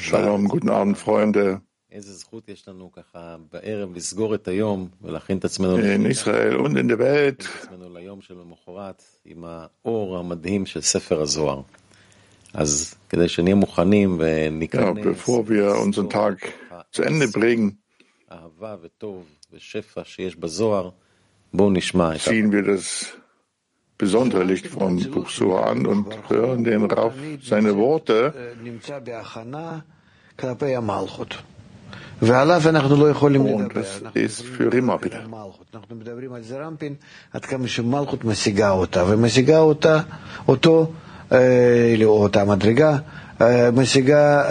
Shalom, guten Abend, Freunde. In Israel und in der Welt. Ja, bevor wir unseren Tag zu Ende bringen, ziehen wir das besondere Licht vom Buch Surah an und hören den Raff seine Worte. Und das ist für Rima, bitte. אותה מדרגה, משיגה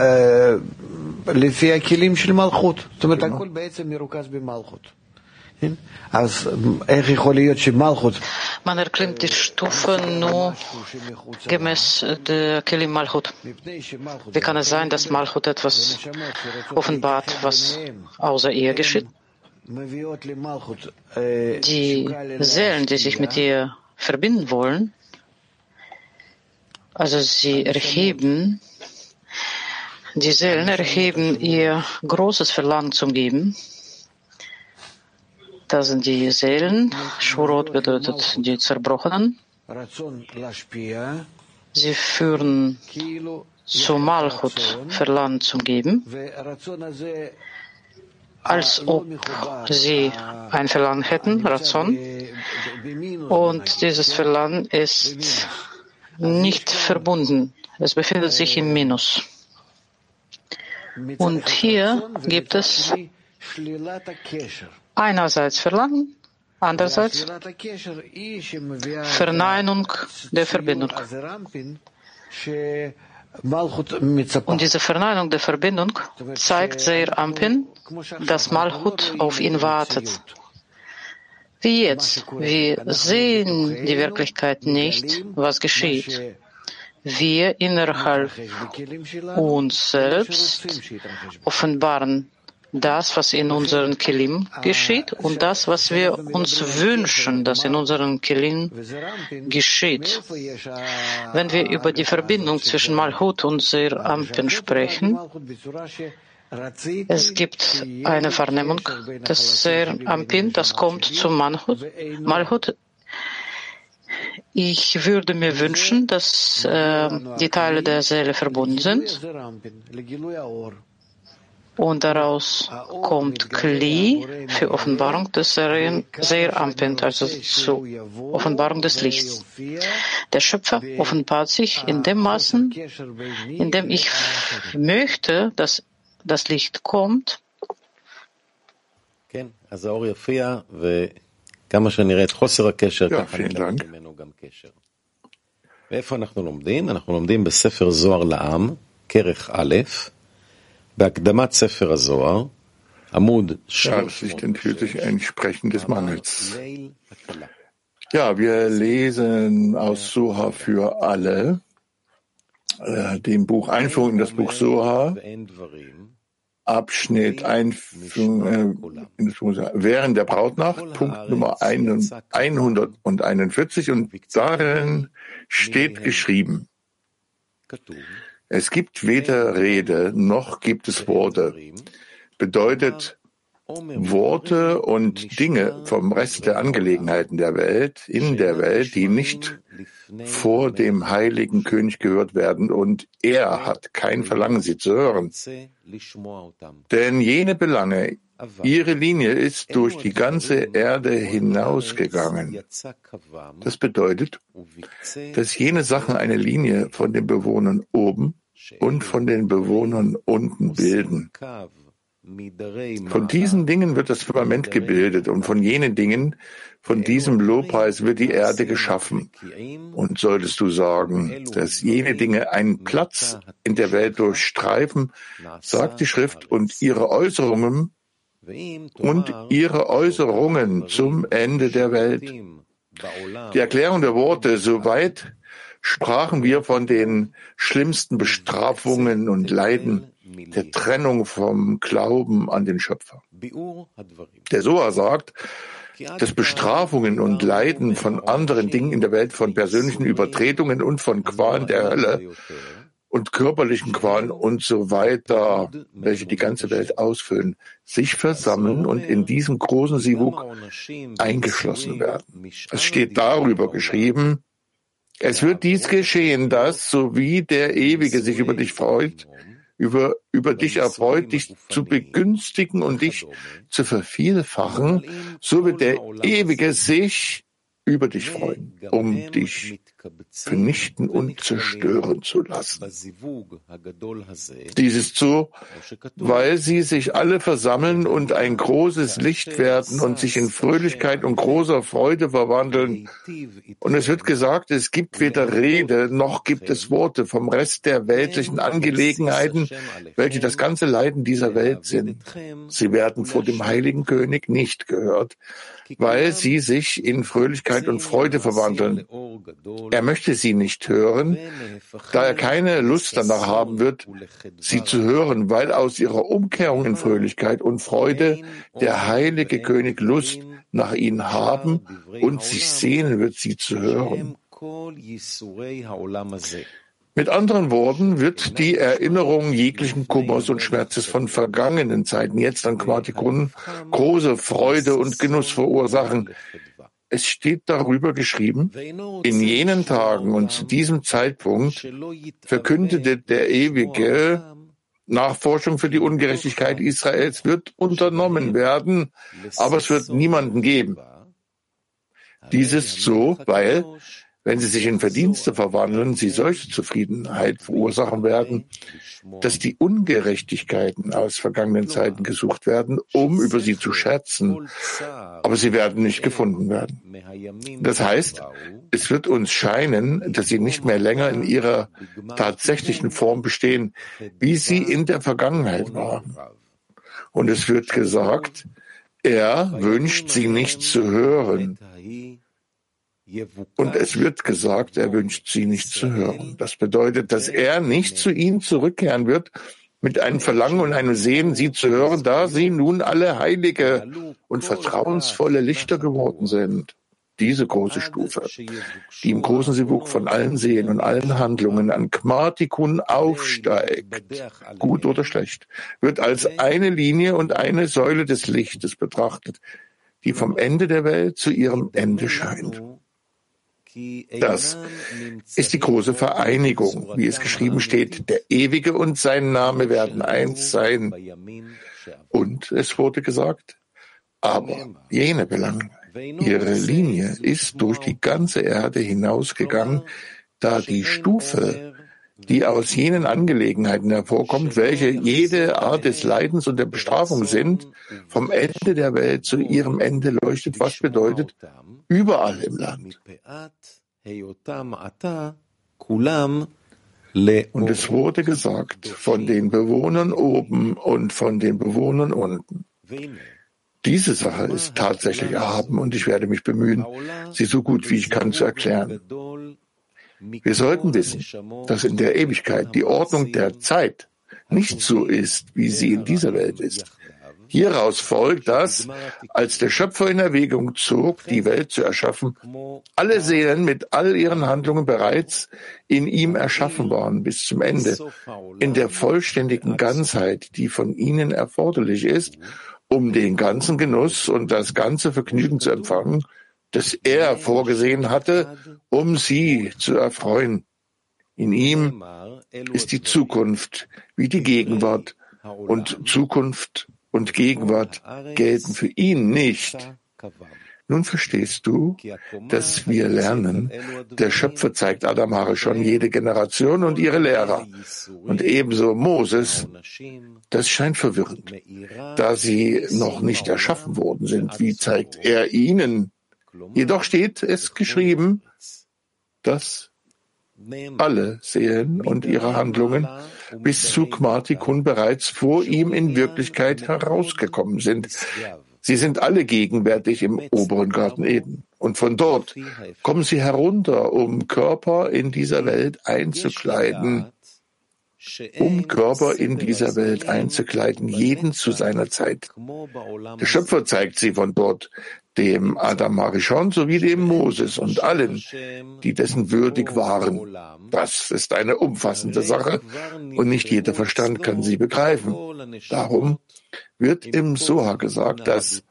לפי הכלים של מלכות. זאת אומרת, הכל בעצם מרוכז במלכות. Man erklimmt die Stufe nur gemäß der Kelim Malchut. Wie kann es sein, dass Malchut etwas offenbart, was außer ihr geschieht? Die Seelen, die sich mit ihr verbinden wollen, also sie erheben, die Seelen erheben ihr großes Verlangen zum Geben, das sind die Seelen. Shurot bedeutet die Zerbrochenen. Sie führen zu Malchut Verlangen zum Geben, als ob sie ein Verlangen hätten, Razon. Und dieses Verlangen ist nicht verbunden. Es befindet sich im Minus. Und hier gibt es einerseits Verlangen, andererseits Verneinung der Verbindung. Und diese Verneinung der Verbindung zeigt Seir Ampin, dass Malchut auf ihn wartet. Wie jetzt, wir sehen die Wirklichkeit nicht, was geschieht. Wir innerhalb uns selbst offenbaren das, was in unseren Kelim geschieht und das, was wir uns wünschen, dass in unseren Kelim geschieht. Wenn wir über die Verbindung zwischen Malhut und Ampen sprechen, es gibt eine Wahrnehmung des Seir Ampin, das kommt zu Malhut. Malhut ich würde mir wünschen, dass äh, die Teile der Seele verbunden sind und daraus kommt Kli für Offenbarung des sehr Ampent, also zur Offenbarung des Lichts. Der Schöpfer offenbart sich in dem Maßen, in dem ich möchte, dass das Licht kommt. Ja, vielen Dank. ואיפה אנחנו לומדים? אנחנו לומדים בספר זוהר לעם, כרך א', Scharfsicht enthüllt sich ein Sprechen des Mangels. Ja, wir lesen aus Soha für alle, äh, dem Buch Einführung in das Buch Soha, Abschnitt Einführung äh, in das Buch Soha, während der Brautnacht, Punkt Nummer 141 und darin steht geschrieben, es gibt weder Rede noch gibt es Worte. Bedeutet Worte und Dinge vom Rest der Angelegenheiten der Welt, in der Welt, die nicht vor dem heiligen König gehört werden und er hat kein Verlangen, sie zu hören. Denn jene Belange, ihre Linie ist durch die ganze Erde hinausgegangen. Das bedeutet, dass jene Sachen eine Linie von den Bewohnern oben und von den Bewohnern unten bilden. Von diesen Dingen wird das Firmament gebildet und von jenen Dingen, von diesem Lobpreis wird die Erde geschaffen. Und solltest du sagen, dass jene Dinge einen Platz in der Welt durchstreifen, sagt die Schrift, und ihre Äußerungen und ihre Äußerungen zum Ende der Welt. Die Erklärung der Worte, soweit sprachen wir von den schlimmsten Bestrafungen und Leiden, der Trennung vom Glauben an den Schöpfer. Der Soa sagt, dass Bestrafungen und Leiden von anderen Dingen in der Welt, von persönlichen Übertretungen und von Qualen der Hölle und körperlichen Qualen und so weiter, welche die ganze Welt ausfüllen, sich versammeln und in diesem großen Sivuk eingeschlossen werden. Es steht darüber geschrieben, es wird dies geschehen, dass, so wie der Ewige sich über dich freut, über, über dich erfreut, dich zu begünstigen und dich zu vervielfachen, so wird der Ewige sich über dich freuen, um dich vernichten und zerstören zu lassen. Dies ist so, weil sie sich alle versammeln und ein großes Licht werden und sich in Fröhlichkeit und großer Freude verwandeln. Und es wird gesagt, es gibt weder Rede noch gibt es Worte vom Rest der weltlichen Angelegenheiten, welche das ganze Leiden dieser Welt sind. Sie werden vor dem heiligen König nicht gehört, weil sie sich in Fröhlichkeit und Freude verwandeln. Er möchte sie nicht hören, da er keine Lust danach haben wird, sie zu hören, weil aus ihrer Umkehrung in Fröhlichkeit und Freude der heilige König Lust nach ihnen haben und sich sehnen wird, sie zu hören. Mit anderen Worten wird die Erinnerung jeglichen Kummers und Schmerzes von vergangenen Zeiten jetzt an Quatikun große Freude und Genuss verursachen. Es steht darüber geschrieben, in jenen Tagen und zu diesem Zeitpunkt verkündete der Ewige, Nachforschung für die Ungerechtigkeit Israels wird unternommen werden, aber es wird niemanden geben. Dies ist so, weil wenn sie sich in Verdienste verwandeln, sie solche Zufriedenheit verursachen werden, dass die Ungerechtigkeiten aus vergangenen Zeiten gesucht werden, um über sie zu schätzen, aber sie werden nicht gefunden werden. Das heißt, es wird uns scheinen, dass sie nicht mehr länger in ihrer tatsächlichen Form bestehen, wie sie in der Vergangenheit waren. Und es wird gesagt, er wünscht sie nicht zu hören. Und es wird gesagt, er wünscht sie nicht zu hören. Das bedeutet, dass er nicht zu ihnen zurückkehren wird mit einem Verlangen und einem Sehen, sie zu hören, da sie nun alle heilige und vertrauensvolle Lichter geworden sind. Diese große Stufe, die im großen Sivuk von allen Sehen und allen Handlungen an Kmartikun aufsteigt, gut oder schlecht, wird als eine Linie und eine Säule des Lichtes betrachtet, die vom Ende der Welt zu ihrem Ende scheint. Das ist die große Vereinigung, wie es geschrieben steht. Der Ewige und sein Name werden eins sein. Und es wurde gesagt, aber jene Belange, ihre Linie ist durch die ganze Erde hinausgegangen, da die Stufe, die aus jenen Angelegenheiten hervorkommt, welche jede Art des Leidens und der Bestrafung sind, vom Ende der Welt zu ihrem Ende leuchtet, was bedeutet, überall im Land. Und es wurde gesagt von den Bewohnern oben und von den Bewohnern unten. Diese Sache ist tatsächlich erhaben und ich werde mich bemühen, sie so gut wie ich kann zu erklären. Wir sollten wissen, dass in der Ewigkeit die Ordnung der Zeit nicht so ist, wie sie in dieser Welt ist. Hieraus folgt, dass, als der Schöpfer in Erwägung zog, die Welt zu erschaffen, alle Seelen mit all ihren Handlungen bereits in ihm erschaffen waren bis zum Ende, in der vollständigen Ganzheit, die von ihnen erforderlich ist, um den ganzen Genuss und das ganze Vergnügen zu empfangen, das er vorgesehen hatte, um sie zu erfreuen. In ihm ist die Zukunft wie die Gegenwart und Zukunft und Gegenwart gelten für ihn nicht. Nun verstehst du, dass wir lernen, der Schöpfer zeigt Adamare schon jede Generation und ihre Lehrer. Und ebenso Moses, das scheint verwirrend, da sie noch nicht erschaffen worden sind. Wie zeigt er ihnen? Jedoch steht es geschrieben, dass alle Seelen und ihre Handlungen bis zu Kmartikun bereits vor ihm in Wirklichkeit herausgekommen sind. Sie sind alle gegenwärtig im oberen Garten Eden. Und von dort kommen sie herunter, um Körper in dieser Welt einzukleiden, um Körper in dieser Welt einzukleiden, jeden zu seiner Zeit. Der Schöpfer zeigt sie von dort, dem Adam Harishon sowie dem Moses und allen, die dessen würdig waren. Das ist eine umfassende Sache und nicht jeder Verstand kann sie begreifen. Darum wird im Soha gesagt, dass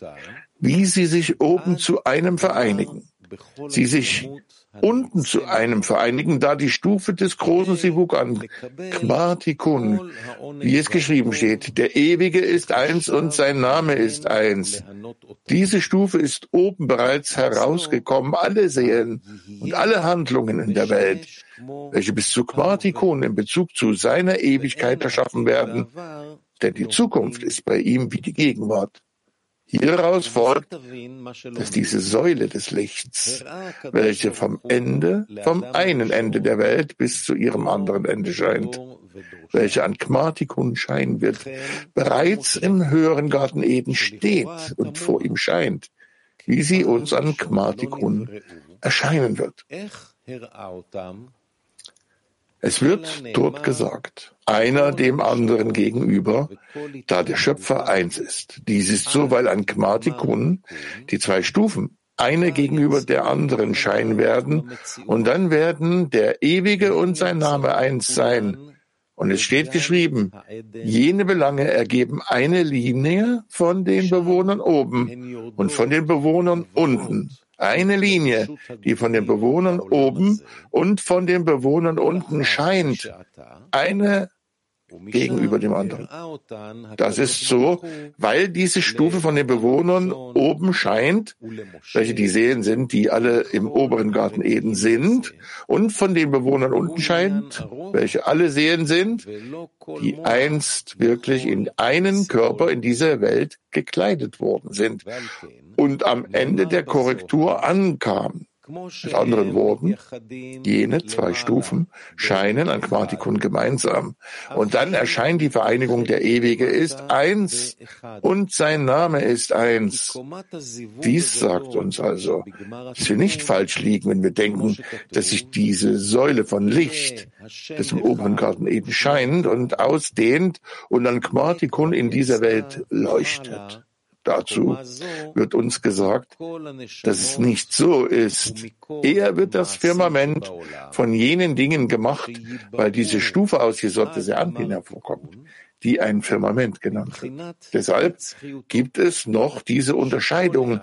wie sie sich oben zu einem vereinigen, sie sich unten zu einem vereinigen, da die Stufe des großen Sivuk an Kmartikun, wie es geschrieben steht, der Ewige ist eins und sein Name ist eins. Diese Stufe ist oben bereits herausgekommen, alle Seelen und alle Handlungen in der Welt, welche bis zu Kmartikun in Bezug zu seiner Ewigkeit erschaffen werden, denn die Zukunft ist bei ihm wie die Gegenwart. Hieraus folgt, dass diese Säule des Lichts, welche vom Ende, vom einen Ende der Welt bis zu ihrem anderen Ende scheint, welche an Kmartikun scheinen wird, bereits im höheren Garten Eden steht und vor ihm scheint, wie sie uns an Kmartikun erscheinen wird. Es wird dort gesagt, einer dem anderen gegenüber, da der Schöpfer eins ist. Dies ist so, weil an Kmartikun die zwei Stufen eine gegenüber der anderen scheinen werden, und dann werden der Ewige und sein Name eins sein. Und es steht geschrieben, jene Belange ergeben eine Linie von den Bewohnern oben und von den Bewohnern unten. Eine Linie, die von den Bewohnern oben und von den Bewohnern unten scheint. Eine gegenüber dem anderen. Das ist so, weil diese Stufe von den Bewohnern oben scheint, welche die Seelen sind, die alle im oberen Garten Eden sind, und von den Bewohnern unten scheint, welche alle Seelen sind, die einst wirklich in einen Körper in dieser Welt gekleidet worden sind und am Ende der Korrektur ankamen. Mit anderen Worten, jene zwei Stufen scheinen an Quantikon gemeinsam. Und dann erscheint die Vereinigung der Ewige ist eins und sein Name ist eins. Dies sagt uns also, dass wir nicht falsch liegen, wenn wir denken, dass sich diese Säule von Licht, das im oberen Garten Eden scheint und ausdehnt und an Quantikon in dieser Welt leuchtet. Dazu wird uns gesagt, dass es nicht so ist. Eher wird das Firmament von jenen Dingen gemacht, weil diese Stufe aus Jesod des Anpin hervorkommt, die ein Firmament genannt wird. Deshalb gibt es noch diese Unterscheidung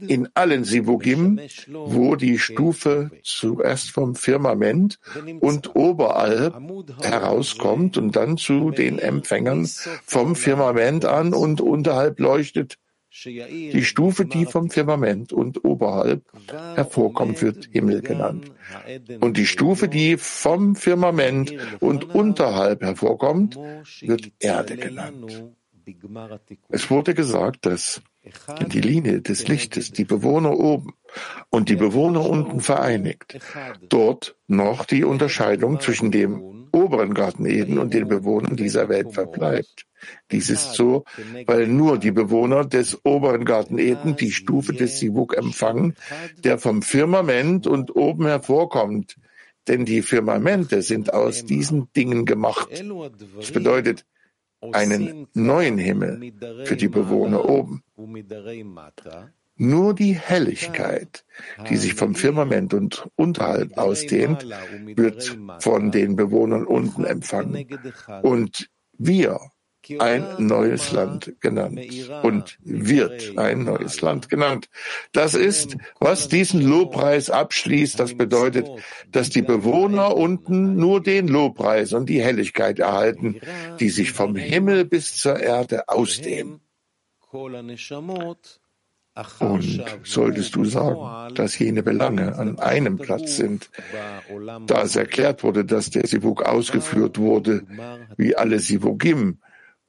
in allen Sivugim, wo die Stufe zuerst vom Firmament und oberhalb herauskommt und dann zu den Empfängern vom Firmament an und unterhalb leuchtet die Stufe, die vom Firmament und oberhalb hervorkommt, wird Himmel genannt. Und die Stufe, die vom Firmament und unterhalb hervorkommt, wird Erde genannt. Es wurde gesagt, dass die Linie des Lichtes die Bewohner oben und die Bewohner unten vereinigt. Dort noch die Unterscheidung zwischen dem oberen Garten Eden und den Bewohnern dieser Welt verbleibt. Dies ist so, weil nur die Bewohner des oberen Garten Eden die Stufe des Sivuk empfangen, der vom Firmament und oben hervorkommt. Denn die Firmamente sind aus diesen Dingen gemacht. Das bedeutet einen neuen Himmel für die Bewohner oben. Nur die Helligkeit, die sich vom Firmament und unterhalb ausdehnt, wird von den Bewohnern unten empfangen. Und wir ein neues Land genannt und wird ein neues Land genannt. Das ist, was diesen Lobpreis abschließt. Das bedeutet, dass die Bewohner unten nur den Lobpreis und die Helligkeit erhalten, die sich vom Himmel bis zur Erde ausdehnen. Und solltest du sagen, dass jene Belange an einem Platz sind, da es erklärt wurde, dass der Sivuk ausgeführt wurde, wie alle Sivugim,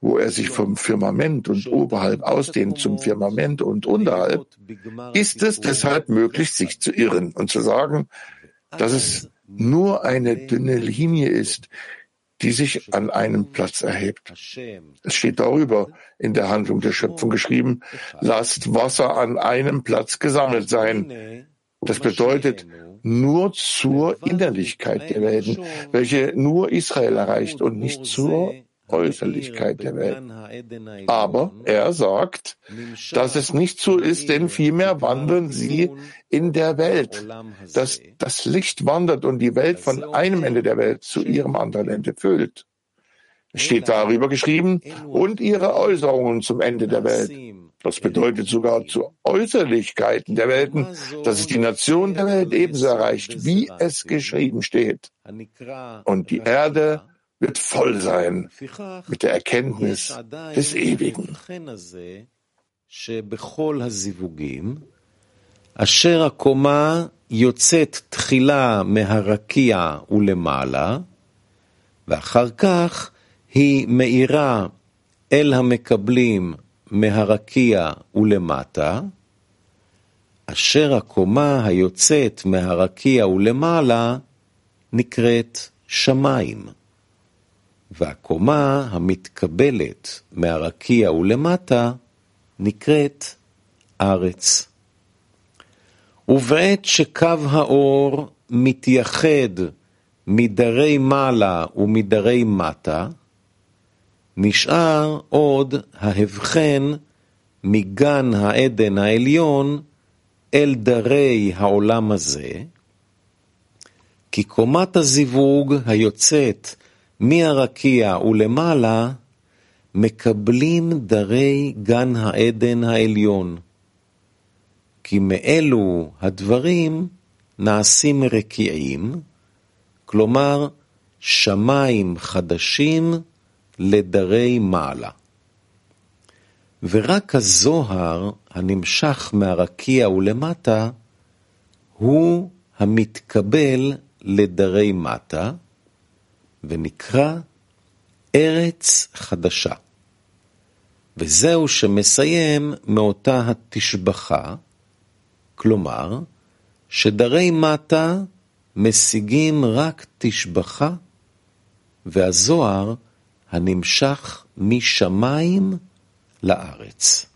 wo er sich vom Firmament und oberhalb ausdehnt zum Firmament und unterhalb, ist es deshalb möglich, sich zu irren und zu sagen, dass es nur eine dünne Linie ist, die sich an einem Platz erhebt. Es steht darüber in der Handlung der Schöpfung geschrieben, lasst Wasser an einem Platz gesammelt sein. Das bedeutet, nur zur Innerlichkeit der Welten, welche nur Israel erreicht und nicht zur Äußerlichkeit der Welt. Aber er sagt, dass es nicht so ist, denn vielmehr wandern sie in der Welt, dass das Licht wandert und die Welt von einem Ende der Welt zu ihrem anderen Ende füllt. Es steht darüber geschrieben, und ihre Äußerungen zum Ende der Welt. Das bedeutet sogar zu Äußerlichkeiten der Welten, dass es die Nation der Welt ebenso erreicht, wie es geschrieben steht. Und die Erde wird voll sein mit der Erkenntnis des Ewigen. אשר הקומה יוצאת תחילה מהרקיע ולמעלה, ואחר כך היא מאירה אל המקבלים מהרקיע ולמטה, אשר הקומה היוצאת מהרקיע ולמעלה נקראת שמיים, והקומה המתקבלת מהרקיע ולמטה נקראת ארץ. ובעת שקו האור מתייחד מדרי מעלה ומדרי מטה, נשאר עוד ההבחן מגן העדן העליון אל דרי העולם הזה, כי קומת הזיווג היוצאת מהרקיע ולמעלה, מקבלים דרי גן העדן העליון. כי מאלו הדברים נעשים רקיעים, כלומר שמיים חדשים לדרי מעלה. ורק הזוהר הנמשך מהרקיע ולמטה הוא המתקבל לדרי מטה, ונקרא ארץ חדשה. וזהו שמסיים מאותה התשבחה, כלומר, שדרי מטה משיגים רק תשבחה, והזוהר הנמשך משמיים לארץ.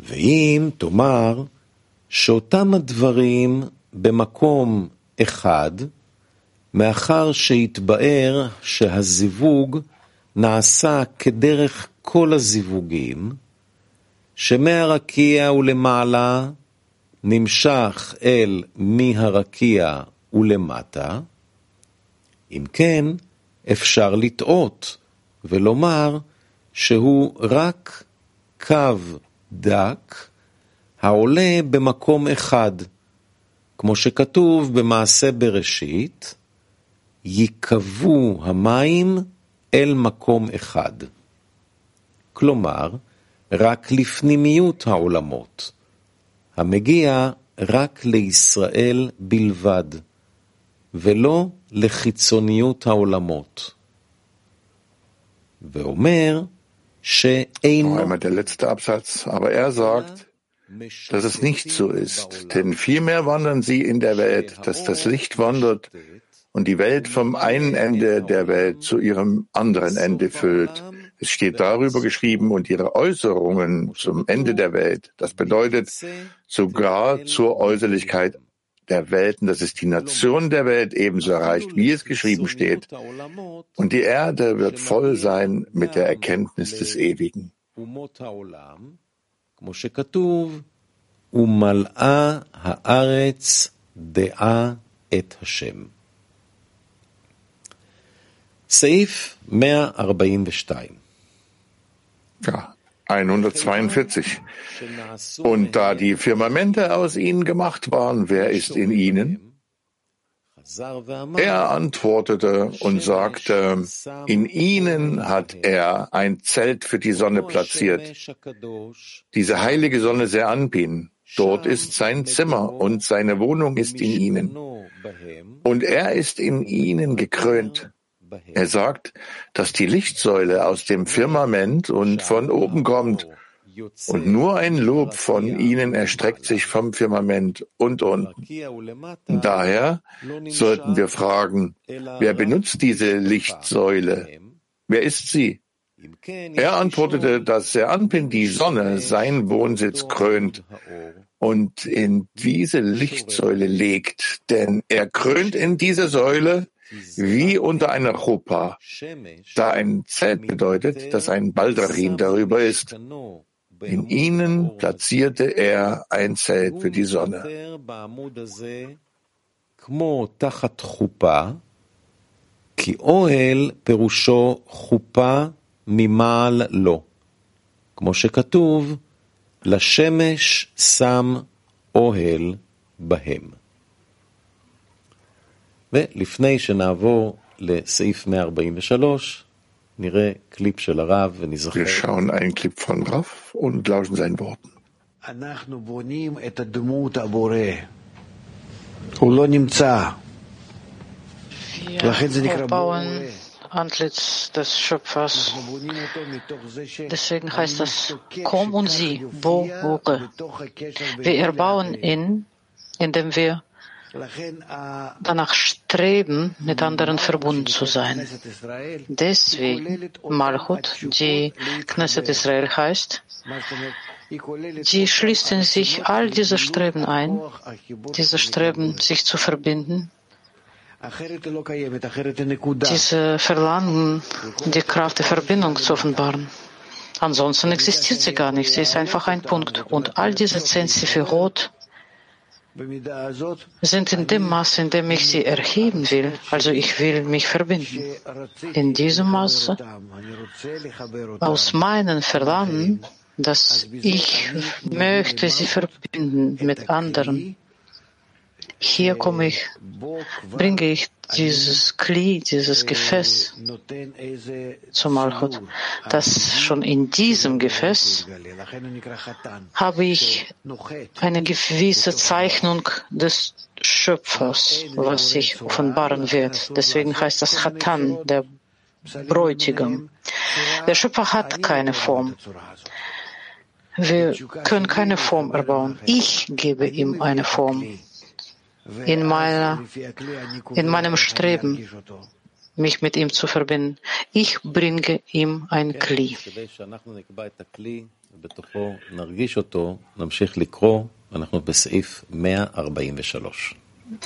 ואם תאמר שאותם הדברים במקום אחד, מאחר שהתבאר שהזיווג נעשה כדרך כל הזיווגים, שמהרקיע ולמעלה נמשך אל מהרקיע ולמטה, אם כן, אפשר לטעות ולומר שהוא רק קו דק העולה במקום אחד, כמו שכתוב במעשה בראשית, ייקבו המים אל מקום אחד. כלומר, רק לפנימיות העולמות, המגיע רק לישראל בלבד, ולא לחיצוניות העולמות. ואומר שאין... Er dass es nicht so ist, denn vielmehr wandern sie in der Welt, dass das Licht wandert, und die Welt vom einen Ende der Welt zu ihrem anderen Ende füllt. Es steht darüber geschrieben und ihre Äußerungen zum Ende der Welt. Das bedeutet sogar zur Äußerlichkeit der Welten, dass es die Nation der Welt ebenso erreicht, wie es geschrieben steht. Und die Erde wird voll sein mit der Erkenntnis des Ewigen. ומלאה הארץ דעה את השם. סעיף 142 Ja, 142. Und da die Firmamente aus ihnen gemacht waren, wer ist in ihnen? Er antwortete und sagte, in ihnen hat er ein Zelt für die Sonne platziert. Diese heilige Sonne Seanpin, dort ist sein Zimmer und seine Wohnung ist in ihnen. Und er ist in ihnen gekrönt. Er sagt, dass die Lichtsäule aus dem Firmament und von oben kommt und nur ein Lob von ihnen erstreckt sich vom Firmament und unten. Daher sollten wir fragen, wer benutzt diese Lichtsäule? Wer ist sie? Er antwortete, dass er Anpin die Sonne sein Wohnsitz krönt und in diese Lichtsäule legt, denn er krönt in diese Säule wie unter einer Chuppah, da ein Zelt bedeutet, dass ein Baldachin darüber ist. In ihnen platzierte er ein Zelt für die Sonne. כי אוהל פירושו חופה ממעל לו, כמו שכתוב, לשמש שם אוהל בהם. ולפני שנעבור לסעיף 143, נראה קליפ של הרב ונזכר. Wir schauen einen Clip von Rav und lauschen seinen Worten. אנחנו בונים את הדמות הבורא. הוא לא נמצא. לכן זה נקרא בורא. Antlitz des Schöpfers. Deswegen heißt das, komm und sieh, Bore. Wir erbauen ihn, indem wir danach streben, mit anderen verbunden zu sein. Deswegen Malchut, die Knesset Israel heißt, die schließt in sich all diese Streben ein, diese Streben, sich zu verbinden, diese Verlangen, die Kraft der Verbindung zu offenbaren. Ansonsten existiert sie gar nicht. Sie ist einfach ein Punkt. Und all diese zehn Sephirot sind in dem Maße, in dem ich sie erheben will, also ich will mich verbinden. In diesem Maße, aus meinen Verlangen, dass ich möchte sie verbinden mit anderen, hier komme ich, bringe ich dieses Kli, dieses Gefäß zum Malchut. Das schon in diesem Gefäß habe ich eine gewisse Zeichnung des Schöpfers, was sich offenbaren wird. Deswegen heißt das Chatan, der Bräutigam. Der Schöpfer hat keine Form. Wir können keine Form erbauen. Ich gebe ihm eine Form in, meiner, in meinem Streben, mich mit ihm zu verbinden. Ich bringe ihm ein Kli.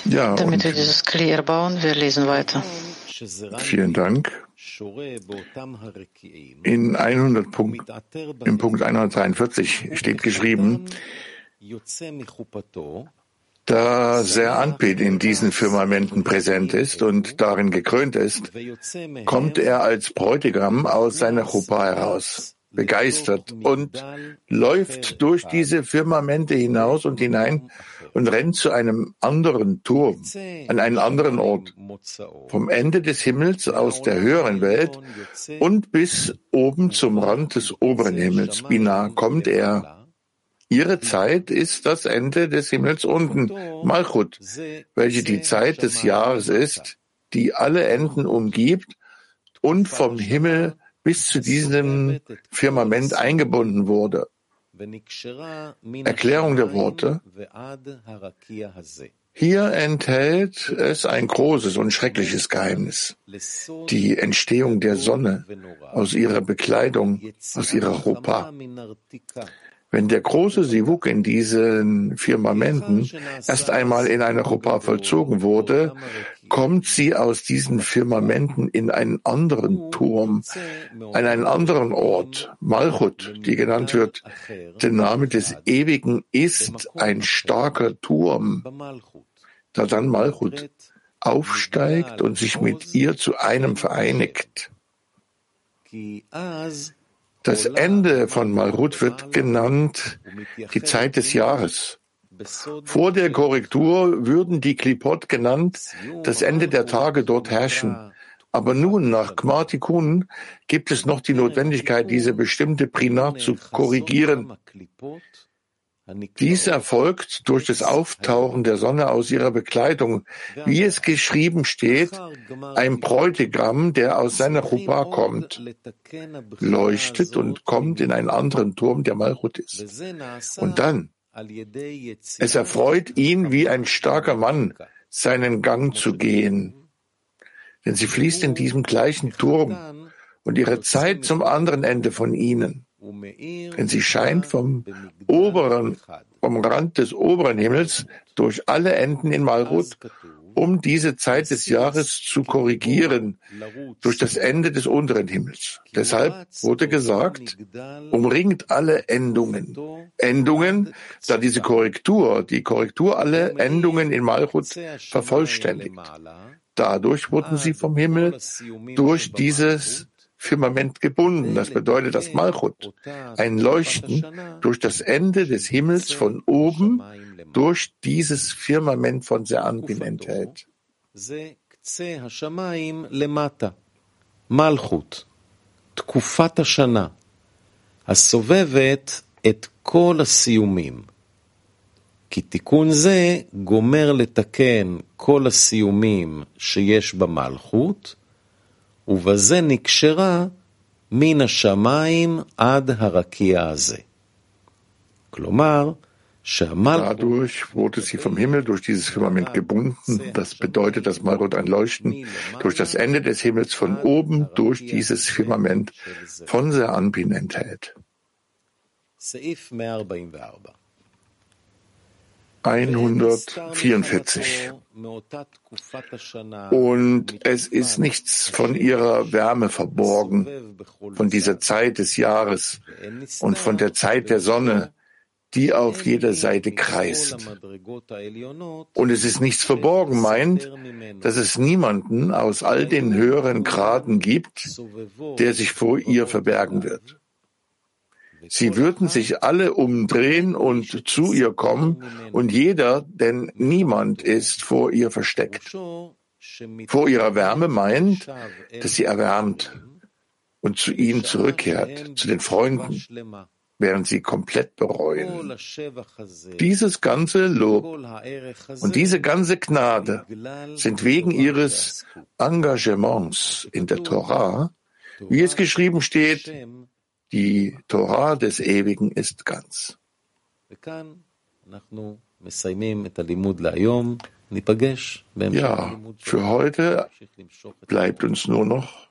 Ja, Damit wir dieses Kli erbauen, wir lesen weiter. Vielen Dank. In 100 Punkt, im Punkt 143 steht geschrieben, da Ser Anpid in diesen Firmamenten präsent ist und darin gekrönt ist, kommt er als Bräutigam aus seiner Chuppah heraus, begeistert und läuft durch diese Firmamente hinaus und hinein und rennt zu einem anderen Turm, an einen anderen Ort, vom Ende des Himmels aus der höheren Welt und bis oben zum Rand des oberen Himmels. Bina kommt er Ihre Zeit ist das Ende des Himmels unten, Malchut, welche die Zeit des Jahres ist, die alle Enden umgibt und vom Himmel bis zu diesem Firmament eingebunden wurde. Erklärung der Worte. Hier enthält es ein großes und schreckliches Geheimnis. Die Entstehung der Sonne aus ihrer Bekleidung, aus ihrer Ropa. Wenn der große Sivuk in diesen Firmamenten erst einmal in einer Chuppah vollzogen wurde, kommt sie aus diesen Firmamenten in einen anderen Turm, an einen anderen Ort, Malchut, die genannt wird. Der Name des Ewigen ist ein starker Turm, da dann Malchut aufsteigt und sich mit ihr zu einem vereinigt. Das Ende von Malhut wird genannt die Zeit des Jahres. Vor der Korrektur würden die Klipot genannt das Ende der Tage dort herrschen. Aber nun, nach Kmartikun, gibt es noch die Notwendigkeit, diese bestimmte Prinat zu korrigieren. Dies erfolgt durch das Auftauchen der Sonne aus ihrer Bekleidung, wie es geschrieben steht, ein Bräutigam, der aus seiner Chuppah kommt, leuchtet und kommt in einen anderen Turm, der Malchut ist. Und dann, es erfreut ihn wie ein starker Mann, seinen Gang zu gehen. Denn sie fließt in diesem gleichen Turm und ihre Zeit zum anderen Ende von ihnen. Denn sie scheint vom oberen, vom Rand des oberen Himmels durch alle Enden in Malhut um diese Zeit des Jahres zu korrigieren durch das Ende des unteren Himmels. Deshalb wurde gesagt, umringt alle Endungen. Endungen, da diese Korrektur, die Korrektur alle Endungen in Malchut vervollständigt. Dadurch wurden sie vom Himmel durch dieses Firmament gebunden. Das bedeutet, dass Malchut ein Leuchten durch das Ende des Himmels von oben durch dieses Firmament von Seanpin enthält. מלכות, תקופת השנה, הסובבת את כל הסיומים. כי תיקון זה גומר לתקן כל הסיומים שיש במלכות, ובזה נקשרה מן השמיים עד הרקיע הזה. כלומר, Dadurch wurde sie vom Himmel durch dieses Firmament gebunden. Das bedeutet, dass Malchut ein Leuchten durch das Ende des Himmels von oben durch dieses Firmament von Seanpin enthält. 144. Und es ist nichts von ihrer Wärme verborgen, von dieser Zeit des Jahres und von der Zeit der Sonne, die auf jeder Seite kreist. Und es ist nichts verborgen, meint, dass es niemanden aus all den höheren Graden gibt, der sich vor ihr verbergen wird. Sie würden sich alle umdrehen und zu ihr kommen, und jeder, denn niemand ist vor ihr versteckt. Vor ihrer Wärme meint, dass sie erwärmt und zu ihnen zurückkehrt, zu den Freunden, während sie komplett bereuen. Dieses ganze Lob und diese ganze Gnade sind wegen ihres Engagements in der Torah, wie es geschrieben steht, die Torah des Ewigen ist ganz. Ja, für heute bleibt uns nur noch